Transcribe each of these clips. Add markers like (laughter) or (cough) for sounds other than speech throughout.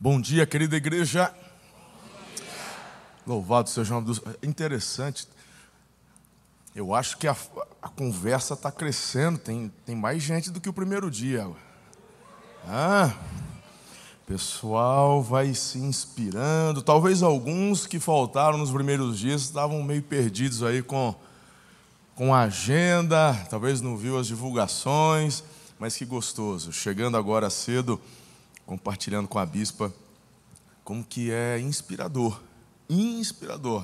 Bom dia, querida igreja. Louvado seja o nome do É Interessante. Eu acho que a, a conversa está crescendo. Tem, tem mais gente do que o primeiro dia. Ah, pessoal vai se inspirando. Talvez alguns que faltaram nos primeiros dias estavam meio perdidos aí com, com a agenda. Talvez não viu as divulgações. Mas que gostoso. Chegando agora cedo compartilhando com a bispa como que é inspirador, inspirador.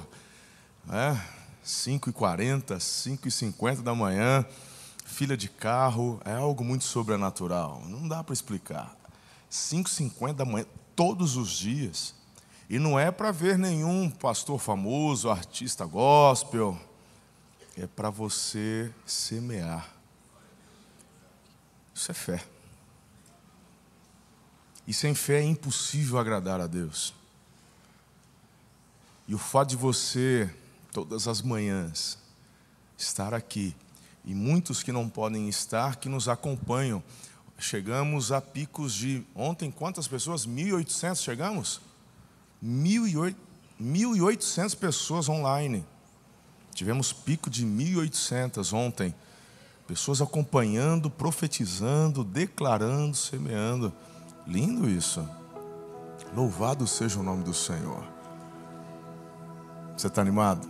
Né? 5h40, 5h50 da manhã, fila de carro, é algo muito sobrenatural, não dá para explicar. 5h50 da manhã, todos os dias, e não é para ver nenhum pastor famoso, artista gospel, é para você semear. Isso é fé. E sem fé é impossível agradar a Deus. E o fato de você, todas as manhãs, estar aqui, e muitos que não podem estar, que nos acompanham, chegamos a picos de. Ontem, quantas pessoas? 1.800 chegamos? 1.800 pessoas online. Tivemos pico de 1.800 ontem. Pessoas acompanhando, profetizando, declarando, semeando. Lindo isso. Louvado seja o nome do Senhor. Você está animado?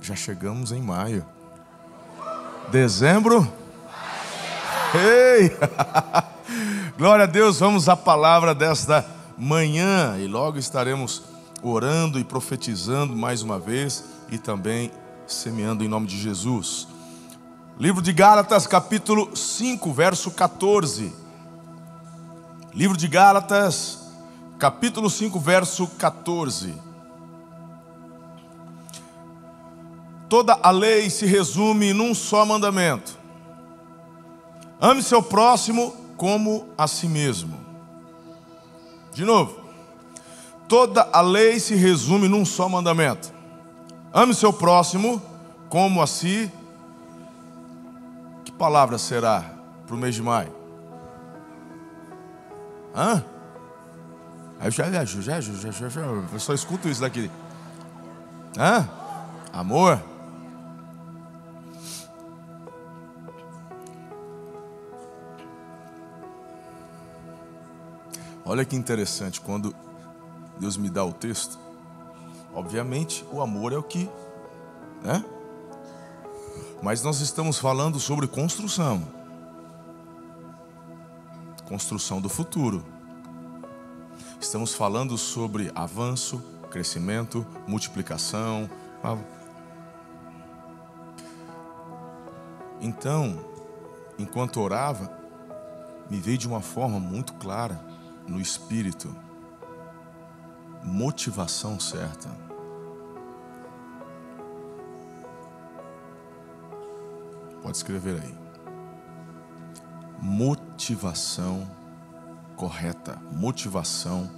Já chegamos em maio. Dezembro? Ei! (laughs) Glória a Deus, vamos à palavra desta manhã e logo estaremos orando e profetizando mais uma vez e também semeando em nome de Jesus. Livro de Gálatas, capítulo 5, verso 14. Livro de Gálatas, capítulo 5, verso 14. Toda a lei se resume num só mandamento: ame seu próximo como a si mesmo. De novo, toda a lei se resume num só mandamento: ame seu próximo como a si mesmo palavra será para o mês de maio? Hã? Aí já, já, já, já, já, já, eu só escuto isso daqui. Hã? Amor? Olha que interessante, quando Deus me dá o texto, obviamente o amor é o que, né? Mas nós estamos falando sobre construção. Construção do futuro. Estamos falando sobre avanço, crescimento, multiplicação. Então, enquanto orava, me veio de uma forma muito clara no espírito motivação certa. Pode escrever aí. Motivação correta, motivação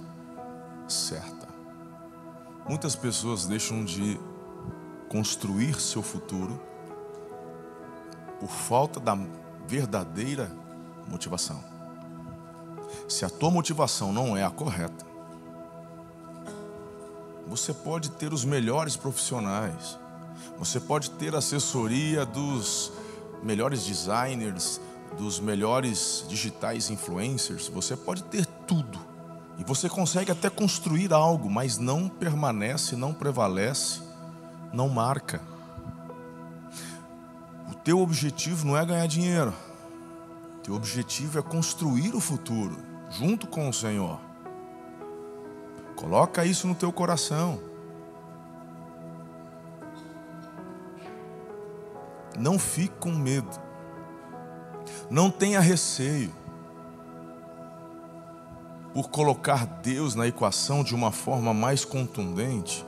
certa. Muitas pessoas deixam de construir seu futuro por falta da verdadeira motivação. Se a tua motivação não é a correta, você pode ter os melhores profissionais, você pode ter assessoria dos melhores designers, dos melhores digitais influencers, você pode ter tudo. E você consegue até construir algo, mas não permanece, não prevalece, não marca. O teu objetivo não é ganhar dinheiro. O teu objetivo é construir o futuro junto com o Senhor. Coloca isso no teu coração. Não fique com medo. Não tenha receio por colocar Deus na equação de uma forma mais contundente,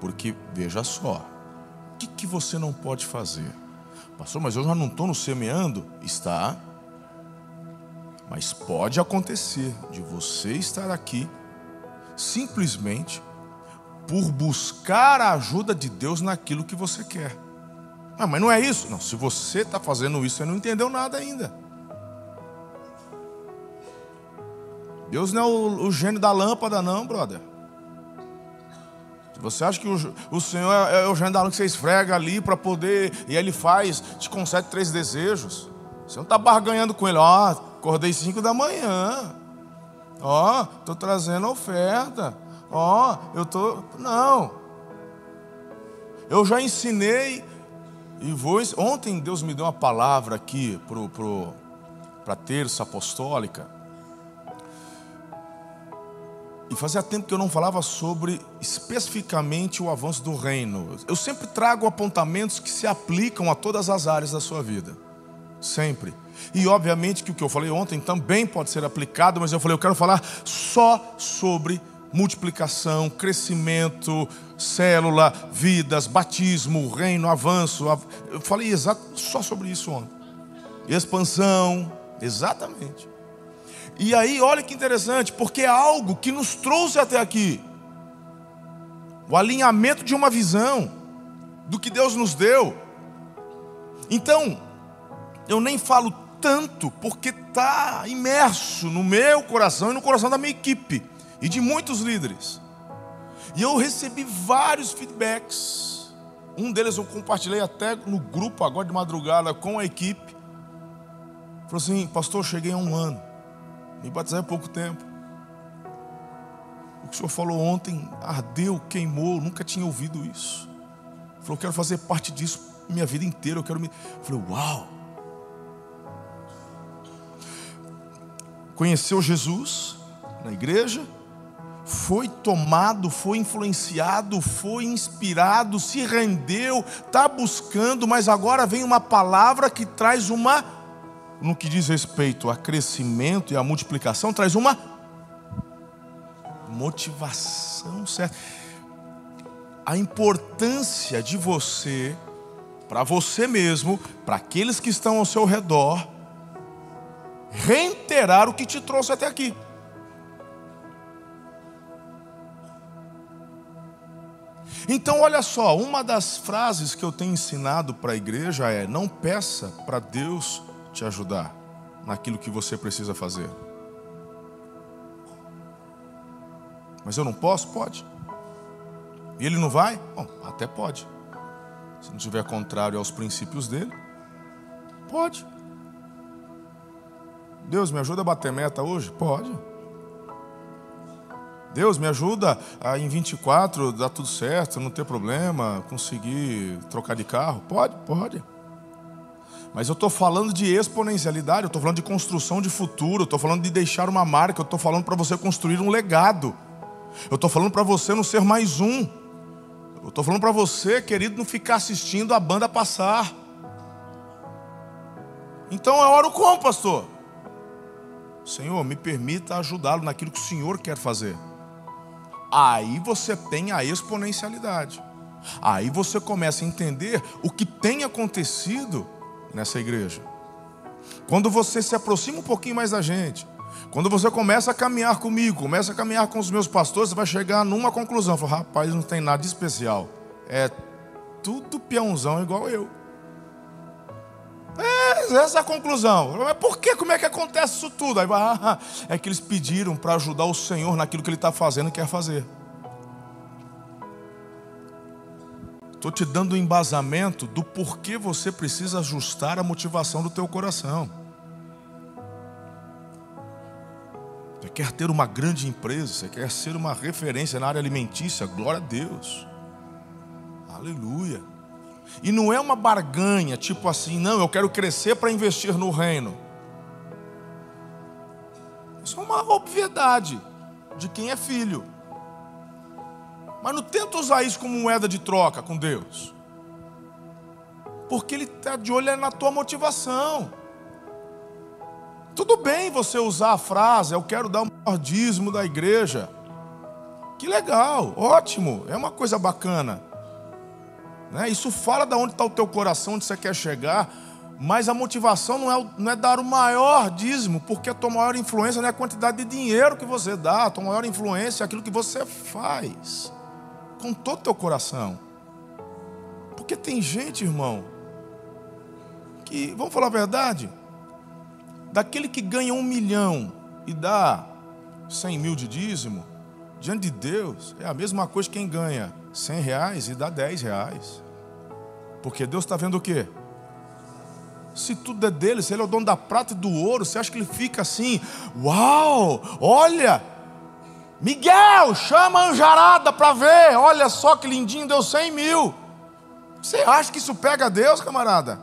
porque veja só, o que, que você não pode fazer? Pastor, mas eu já não estou no semeando? Está. Mas pode acontecer de você estar aqui simplesmente por buscar a ajuda de Deus naquilo que você quer. Ah, mas não é isso. Não, se você está fazendo isso, você não entendeu nada ainda. Deus não é o, o gênio da lâmpada, não, brother. Você acha que o, o Senhor é, é o gênio da lâmpada que você esfrega ali para poder, e Ele faz, te concede três desejos. Você não está barganhando com Ele, ó, acordei cinco da manhã, ó, estou trazendo oferta, ó, eu estou. Não. Eu já ensinei e vou. Ontem Deus me deu uma palavra aqui para pro, pro, a terça apostólica. E fazia tempo que eu não falava sobre especificamente o avanço do reino. Eu sempre trago apontamentos que se aplicam a todas as áreas da sua vida. Sempre. E obviamente que o que eu falei ontem também pode ser aplicado, mas eu falei, eu quero falar só sobre multiplicação, crescimento, célula, vidas, batismo, reino, avanço. Eu falei exato, só sobre isso ontem. Expansão, exatamente. E aí, olha que interessante, porque é algo que nos trouxe até aqui. O alinhamento de uma visão do que Deus nos deu. Então, eu nem falo tanto porque está imerso no meu coração e no coração da minha equipe e de muitos líderes. E eu recebi vários feedbacks. Um deles eu compartilhei até no grupo agora de madrugada com a equipe. Falou assim, pastor, cheguei há um ano. Me batizei há pouco tempo. O que o senhor falou ontem ardeu, queimou, nunca tinha ouvido isso. Falou, quero fazer parte disso minha vida inteira. Eu quero me. Falei, uau! Conheceu Jesus na igreja, foi tomado, foi influenciado, foi inspirado, se rendeu, está buscando, mas agora vem uma palavra que traz uma, no que diz respeito a crescimento e a multiplicação, traz uma motivação certa. A importância de você, para você mesmo, para aqueles que estão ao seu redor, reiterar o que te trouxe até aqui. Então, olha só, uma das frases que eu tenho ensinado para a igreja é: não peça para Deus te ajudar naquilo que você precisa fazer. Mas eu não posso? Pode. E ele não vai? Bom, até pode. Se não tiver contrário aos princípios dele, pode. Deus, me ajuda a bater meta hoje? Pode. Deus, me ajuda a em 24 dar tudo certo, não ter problema, conseguir trocar de carro? Pode, pode. Mas eu estou falando de exponencialidade, eu estou falando de construção de futuro, eu estou falando de deixar uma marca, eu estou falando para você construir um legado. Eu estou falando para você não ser mais um. Eu estou falando para você, querido, não ficar assistindo a banda passar. Então é hora como, pastor? Senhor, me permita ajudá-lo naquilo que o Senhor quer fazer aí você tem a exponencialidade. Aí você começa a entender o que tem acontecido nessa igreja. Quando você se aproxima um pouquinho mais da gente, quando você começa a caminhar comigo, começa a caminhar com os meus pastores, você vai chegar numa conclusão: fala, rapaz, não tem nada de especial. É tudo peãozão igual eu. É, essa é a conclusão. Mas por que? Como é que acontece isso tudo? Aí ah, é que eles pediram para ajudar o Senhor naquilo que Ele está fazendo e quer fazer. Estou te dando um embasamento do porquê você precisa ajustar a motivação do teu coração. Você quer ter uma grande empresa, você quer ser uma referência na área alimentícia, glória a Deus. Aleluia. E não é uma barganha, tipo assim, não, eu quero crescer para investir no reino. Isso é uma obviedade de quem é filho. Mas não tenta usar isso como moeda de troca com Deus. Porque Ele está de olho na tua motivação. Tudo bem você usar a frase, eu quero dar o maior da igreja. Que legal, ótimo, é uma coisa bacana. Né? Isso fala de onde está o teu coração, onde você quer chegar. Mas a motivação não é, não é dar o maior dízimo, porque a tua maior influência não é a quantidade de dinheiro que você dá, a tua maior influência é aquilo que você faz, com todo o teu coração. Porque tem gente, irmão, que, vamos falar a verdade, daquele que ganha um milhão e dá 100 mil de dízimo, diante de Deus, é a mesma coisa que quem ganha 100 reais e dá 10 reais. Porque Deus está vendo o quê? Se tudo é dele, se ele é o dono da prata e do ouro, você acha que ele fica assim, uau, olha, Miguel, chama a anjarada para ver, olha só que lindinho, deu 100 mil. Você acha que isso pega a Deus, camarada?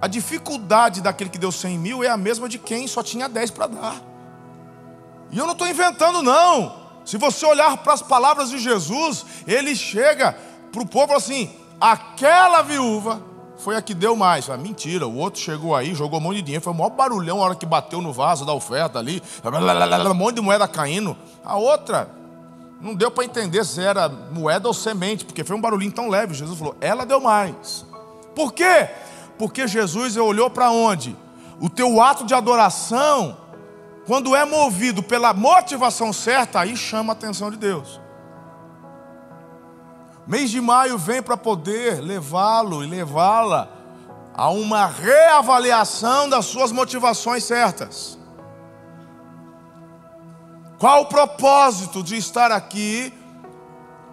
A dificuldade daquele que deu 100 mil é a mesma de quem só tinha 10 para dar. E eu não estou inventando, não. Se você olhar para as palavras de Jesus, ele chega para o povo assim: aquela viúva foi a que deu mais. Ah, mentira, o outro chegou aí, jogou um monte de dinheiro, foi o maior barulhão a hora que bateu no vaso da oferta ali, um monte de moeda caindo. A outra, não deu para entender se era moeda ou semente, porque foi um barulhinho tão leve. Jesus falou, ela deu mais. Por quê? Porque Jesus olhou para onde? O teu ato de adoração, quando é movido pela motivação certa, aí chama a atenção de Deus. Mês de maio vem para poder levá-lo e levá-la a uma reavaliação das suas motivações certas. Qual o propósito de estar aqui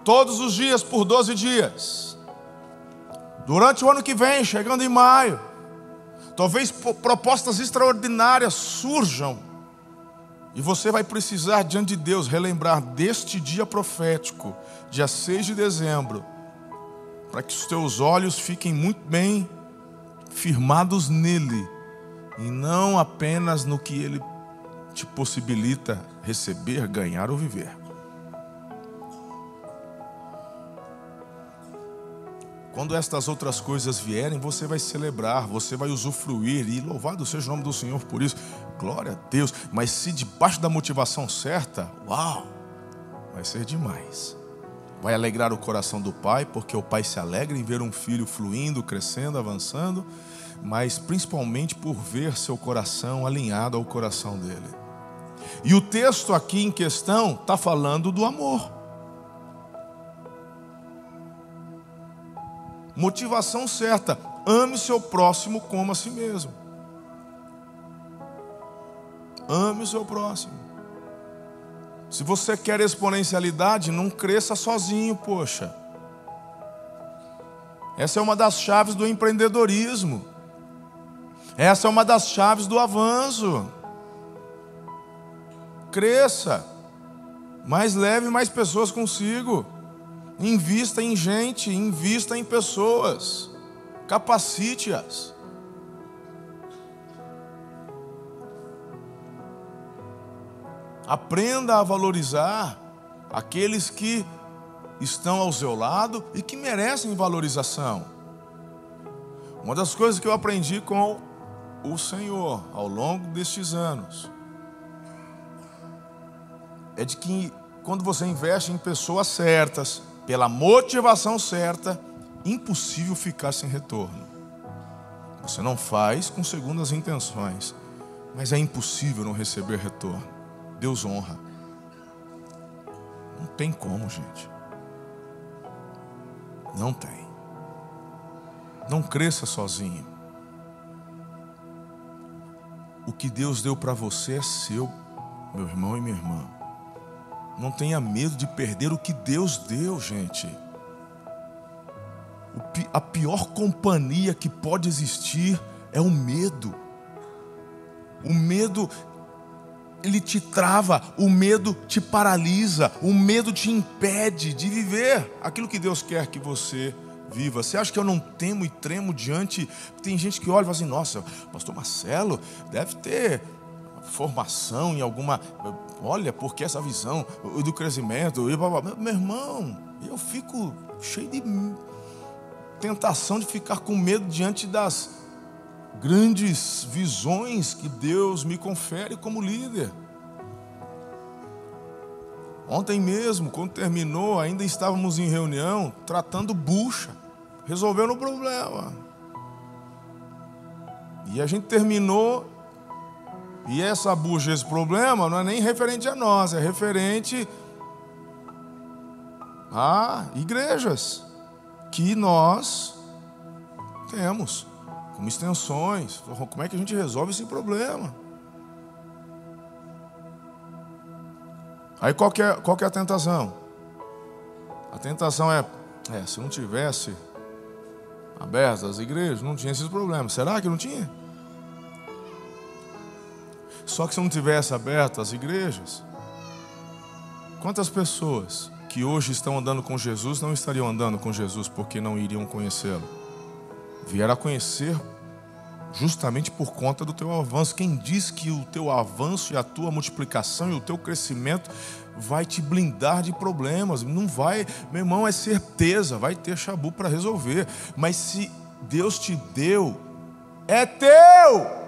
todos os dias por 12 dias? Durante o ano que vem, chegando em maio, talvez propostas extraordinárias surjam e você vai precisar, diante de Deus, relembrar deste dia profético, dia 6 de dezembro, para que os teus olhos fiquem muito bem firmados nele, e não apenas no que ele te possibilita receber, ganhar ou viver. Quando estas outras coisas vierem, você vai celebrar, você vai usufruir, e louvado seja o nome do Senhor por isso. Glória a Deus. Mas se debaixo da motivação certa, uau, vai ser demais. Vai alegrar o coração do pai, porque o pai se alegra em ver um filho fluindo, crescendo, avançando, mas principalmente por ver seu coração alinhado ao coração dele. E o texto aqui em questão está falando do amor. Motivação certa: ame seu próximo como a si mesmo. Ame o seu próximo. Se você quer exponencialidade, não cresça sozinho, poxa. Essa é uma das chaves do empreendedorismo. Essa é uma das chaves do avanço. Cresça, mas leve mais pessoas consigo. Invista em gente, invista em pessoas. Capacite-as. Aprenda a valorizar aqueles que estão ao seu lado e que merecem valorização. Uma das coisas que eu aprendi com o Senhor ao longo destes anos é de que quando você investe em pessoas certas, pela motivação certa, impossível ficar sem retorno. Você não faz com segundas intenções, mas é impossível não receber retorno. Deus honra. Não tem como, gente. Não tem. Não cresça sozinho. O que Deus deu para você é seu, meu irmão e minha irmã. Não tenha medo de perder o que Deus deu, gente. A pior companhia que pode existir é o medo. O medo ele te trava, o medo te paralisa, o medo te impede de viver aquilo que Deus quer que você viva. Você acha que eu não temo e tremo diante? Tem gente que olha e fala assim: nossa, pastor Marcelo deve ter formação em alguma. Olha, porque essa visão do crescimento. Meu irmão, eu fico cheio de tentação de ficar com medo diante das grandes visões que Deus me confere como líder. Ontem mesmo, quando terminou, ainda estávamos em reunião tratando bucha, resolvendo o problema. E a gente terminou, e essa bucha, esse problema, não é nem referente a nós, é referente a igrejas que nós temos como extensões. Como é que a gente resolve esse problema? Aí qual que é, qual que é a tentação? A tentação é, é, se não tivesse abertas as igrejas, não tinha esses problemas. Será que não tinha? Só que se não tivesse aberto as igrejas, quantas pessoas que hoje estão andando com Jesus não estariam andando com Jesus porque não iriam conhecê-lo? Vieram a conhecer justamente por conta do teu avanço. Quem diz que o teu avanço e a tua multiplicação e o teu crescimento vai te blindar de problemas? Não vai, meu irmão, é certeza, vai ter chabu para resolver. Mas se Deus te deu, é teu.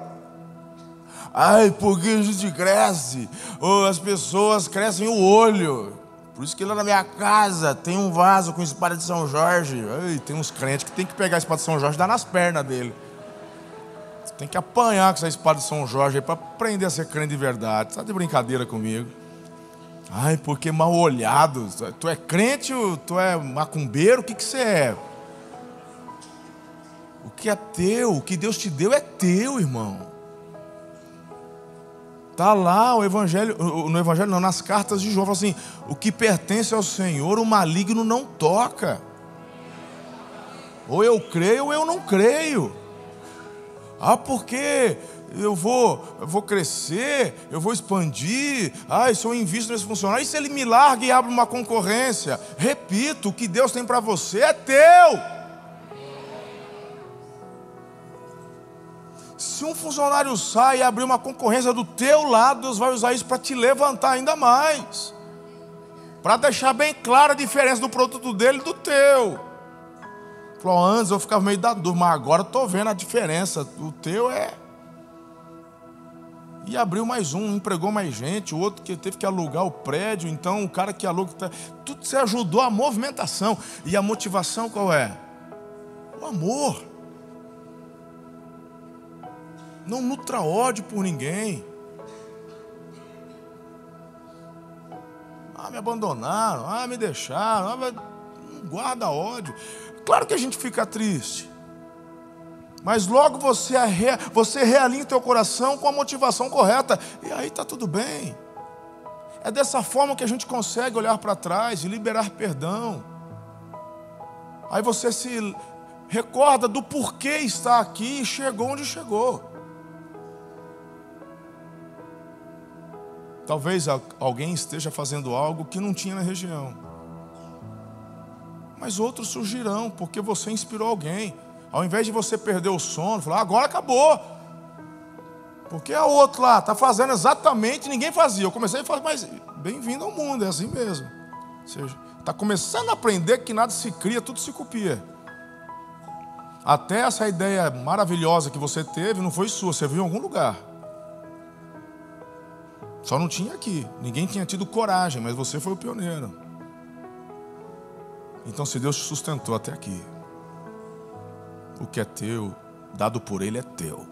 Ai, porque a gente cresce, ou as pessoas crescem o olho. Por isso que lá na minha casa tem um vaso com espada de São Jorge. Ai, tem uns crentes que tem que pegar a espada de São Jorge e dar nas pernas dele. Tem que apanhar com essa espada de São Jorge para aprender a ser crente de verdade. Está de brincadeira comigo? Ai, porque mal olhado. Tu é crente ou tu é macumbeiro? O que, que você é? O que é teu, o que Deus te deu é teu, irmão. Está lá o evangelho, no evangelho não, nas cartas de João, fala assim: o que pertence ao Senhor, o maligno não toca. Ou eu creio ou eu não creio. Ah, porque eu vou, eu vou crescer, eu vou expandir. Ah, se eu invisto nesse funcionário, e se ele me larga e abre uma concorrência? Repito, o que Deus tem para você é teu. Se um funcionário sai e abrir uma concorrência do teu lado, Deus vai usar isso para te levantar ainda mais. Para deixar bem clara a diferença do produto dele e do teu. Falou, antes eu ficava meio da dúvida, mas agora estou vendo a diferença. O teu é. E abriu mais um, empregou mais gente, o outro que teve que alugar o prédio, então o cara que aluga. Tá, tudo você ajudou a movimentação. E a motivação qual é? O amor. Não nutra ódio por ninguém. Ah, me abandonaram, ah, me deixaram, ah, não guarda ódio. Claro que a gente fica triste. Mas logo você, você realinha o teu coração com a motivação correta. E aí está tudo bem. É dessa forma que a gente consegue olhar para trás e liberar perdão. Aí você se recorda do porquê está aqui e chegou onde chegou. Talvez alguém esteja fazendo algo que não tinha na região mas outros surgirão, porque você inspirou alguém. Ao invés de você perder o sono, falar, agora acabou. Porque a outro lá está fazendo exatamente, ninguém fazia. Eu comecei a falar, mas bem-vindo ao mundo, é assim mesmo. Ou seja, está começando a aprender que nada se cria, tudo se copia. Até essa ideia maravilhosa que você teve não foi sua, você viu em algum lugar. Só não tinha aqui. Ninguém tinha tido coragem, mas você foi o pioneiro. Então, se Deus te sustentou até aqui, o que é teu, dado por Ele, é teu.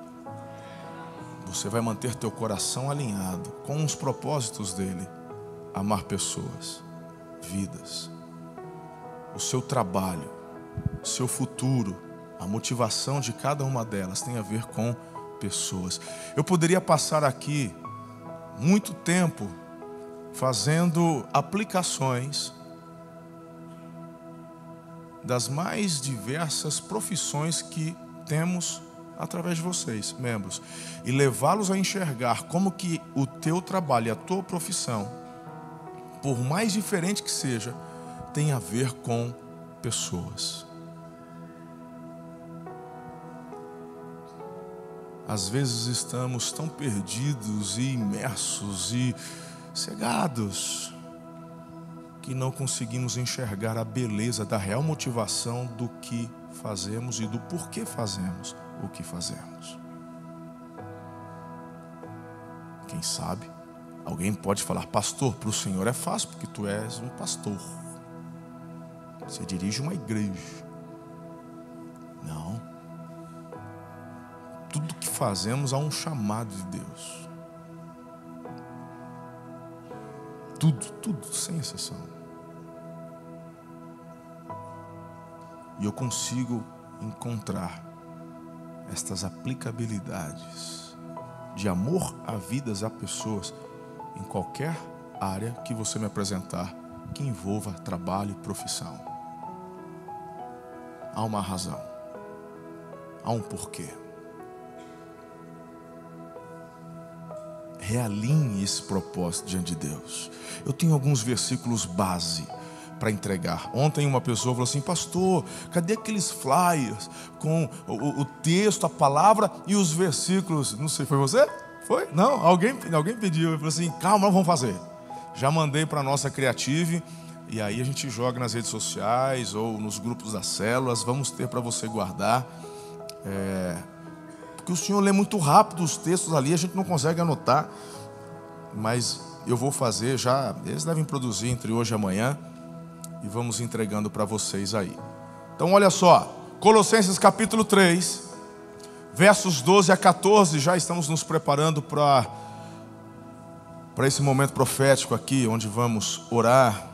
Você vai manter teu coração alinhado com os propósitos dele, amar pessoas, vidas, o seu trabalho, o seu futuro, a motivação de cada uma delas tem a ver com pessoas. Eu poderia passar aqui muito tempo fazendo aplicações das mais diversas profissões que temos através de vocês, membros, e levá-los a enxergar como que o teu trabalho e a tua profissão, por mais diferente que seja, tem a ver com pessoas. Às vezes estamos tão perdidos e imersos e cegados que não conseguimos enxergar a beleza da real motivação do que fazemos e do porquê fazemos o que fazemos. Quem sabe, alguém pode falar, pastor, para o Senhor é fácil, porque tu és um pastor. Você dirige uma igreja. Não. Fazemos há um chamado de Deus. Tudo, tudo, sem exceção. E eu consigo encontrar estas aplicabilidades de amor a vidas, a pessoas, em qualquer área que você me apresentar que envolva trabalho e profissão. Há uma razão, há um porquê. Realinhe esse propósito diante de Deus. Eu tenho alguns versículos base para entregar. Ontem uma pessoa falou assim: Pastor, cadê aqueles flyers com o, o, texto, a palavra e os versículos? Não sei, foi você? Foi? Não? Alguém, alguém pediu. Eu falei assim: Calma, vamos fazer. Já mandei para a nossa Creative. E aí a gente joga nas redes sociais ou nos grupos das células. Vamos ter para você guardar. É, porque o senhor lê muito rápido os textos ali, a gente não consegue anotar. Mas eu vou fazer já. Eles devem produzir entre hoje e amanhã e vamos entregando para vocês aí. Então, olha só, Colossenses capítulo 3, versos 12 a 14, já estamos nos preparando para para esse momento profético aqui, onde vamos orar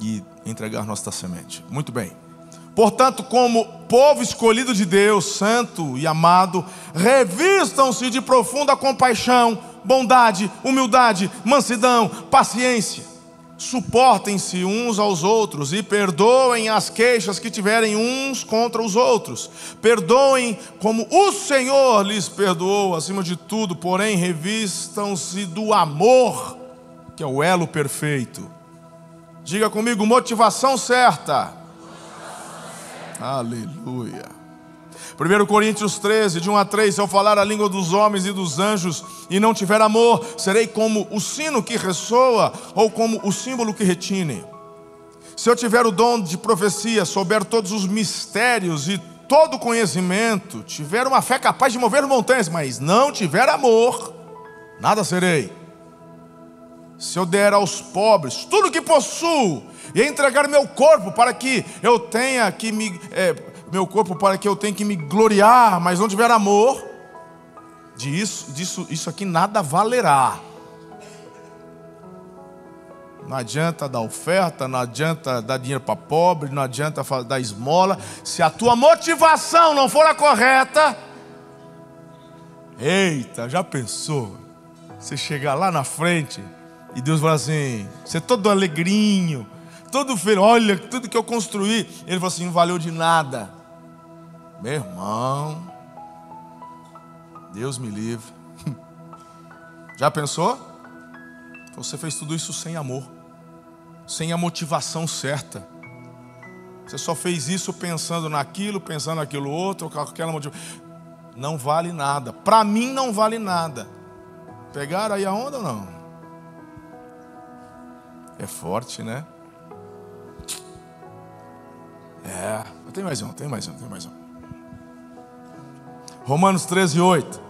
e entregar nossa semente. Muito bem. Portanto, como povo escolhido de Deus, santo e amado, revistam-se de profunda compaixão, bondade, humildade, mansidão, paciência Suportem-se uns aos outros e perdoem as queixas que tiverem uns contra os outros. Perdoem como o Senhor lhes perdoou, acima de tudo, porém, revistam-se do amor, que é o elo perfeito. Diga comigo, motivação certa. Aleluia. 1 Coríntios 13, de 1 a 3, se eu falar a língua dos homens e dos anjos e não tiver amor, serei como o sino que ressoa ou como o símbolo que retine. Se eu tiver o dom de profecia, souber todos os mistérios e todo conhecimento, tiver uma fé capaz de mover montanhas, mas não tiver amor, nada serei. Se eu der aos pobres tudo que possuo e entregar meu corpo para que eu tenha que me é, meu corpo para que eu tenha que me gloriar, mas não tiver amor, disso, disso, isso aqui nada valerá. Não adianta dar oferta, não adianta dar dinheiro para pobre, não adianta dar esmola. Se a tua motivação não for a correta, eita, já pensou? Você chegar lá na frente e Deus fala assim: você é todo alegrinho, todo feliz, olha tudo que eu construí. Ele falou assim: não valeu de nada. Meu irmão, Deus me livre. (laughs) Já pensou? Você fez tudo isso sem amor, sem a motivação certa. Você só fez isso pensando naquilo, pensando naquilo outro, com aquela motivação. Não vale nada. Para mim não vale nada. Pegaram aí a onda ou não? É forte, né? É. Tem mais um, tem mais um, tem mais um. Romanos 13, 8.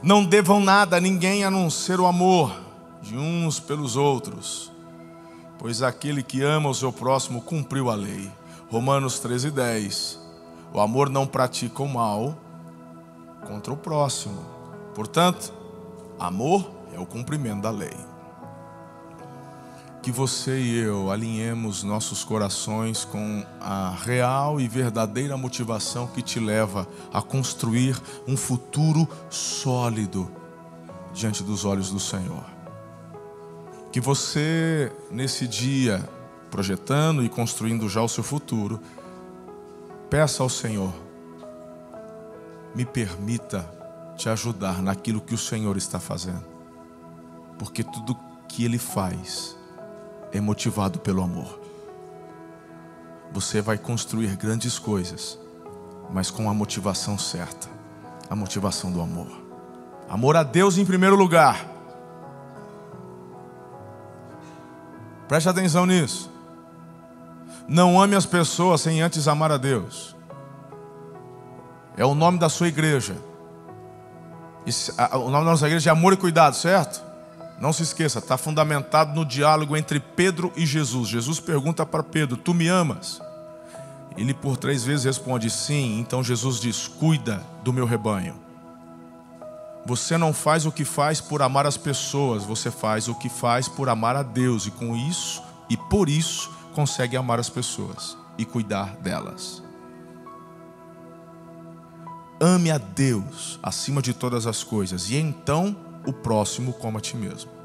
Não devam nada a ninguém a não ser o amor de uns pelos outros, pois aquele que ama o seu próximo cumpriu a lei. Romanos 13, 10. O amor não pratica o mal contra o próximo. Portanto, amor é o cumprimento da lei que você e eu alinhemos nossos corações com a real e verdadeira motivação que te leva a construir um futuro sólido diante dos olhos do Senhor. Que você, nesse dia, projetando e construindo já o seu futuro, peça ao Senhor, me permita te ajudar naquilo que o Senhor está fazendo, porque tudo que Ele faz, é motivado pelo amor. Você vai construir grandes coisas, mas com a motivação certa a motivação do amor. Amor a Deus em primeiro lugar. Preste atenção nisso. Não ame as pessoas sem antes amar a Deus. É o nome da sua igreja. O nome da nossa igreja é amor e cuidado, certo? Não se esqueça, está fundamentado no diálogo entre Pedro e Jesus. Jesus pergunta para Pedro: Tu me amas? Ele por três vezes responde: Sim. Então Jesus diz: Cuida do meu rebanho. Você não faz o que faz por amar as pessoas, você faz o que faz por amar a Deus e com isso e por isso consegue amar as pessoas e cuidar delas. Ame a Deus acima de todas as coisas e então o próximo como a ti mesmo.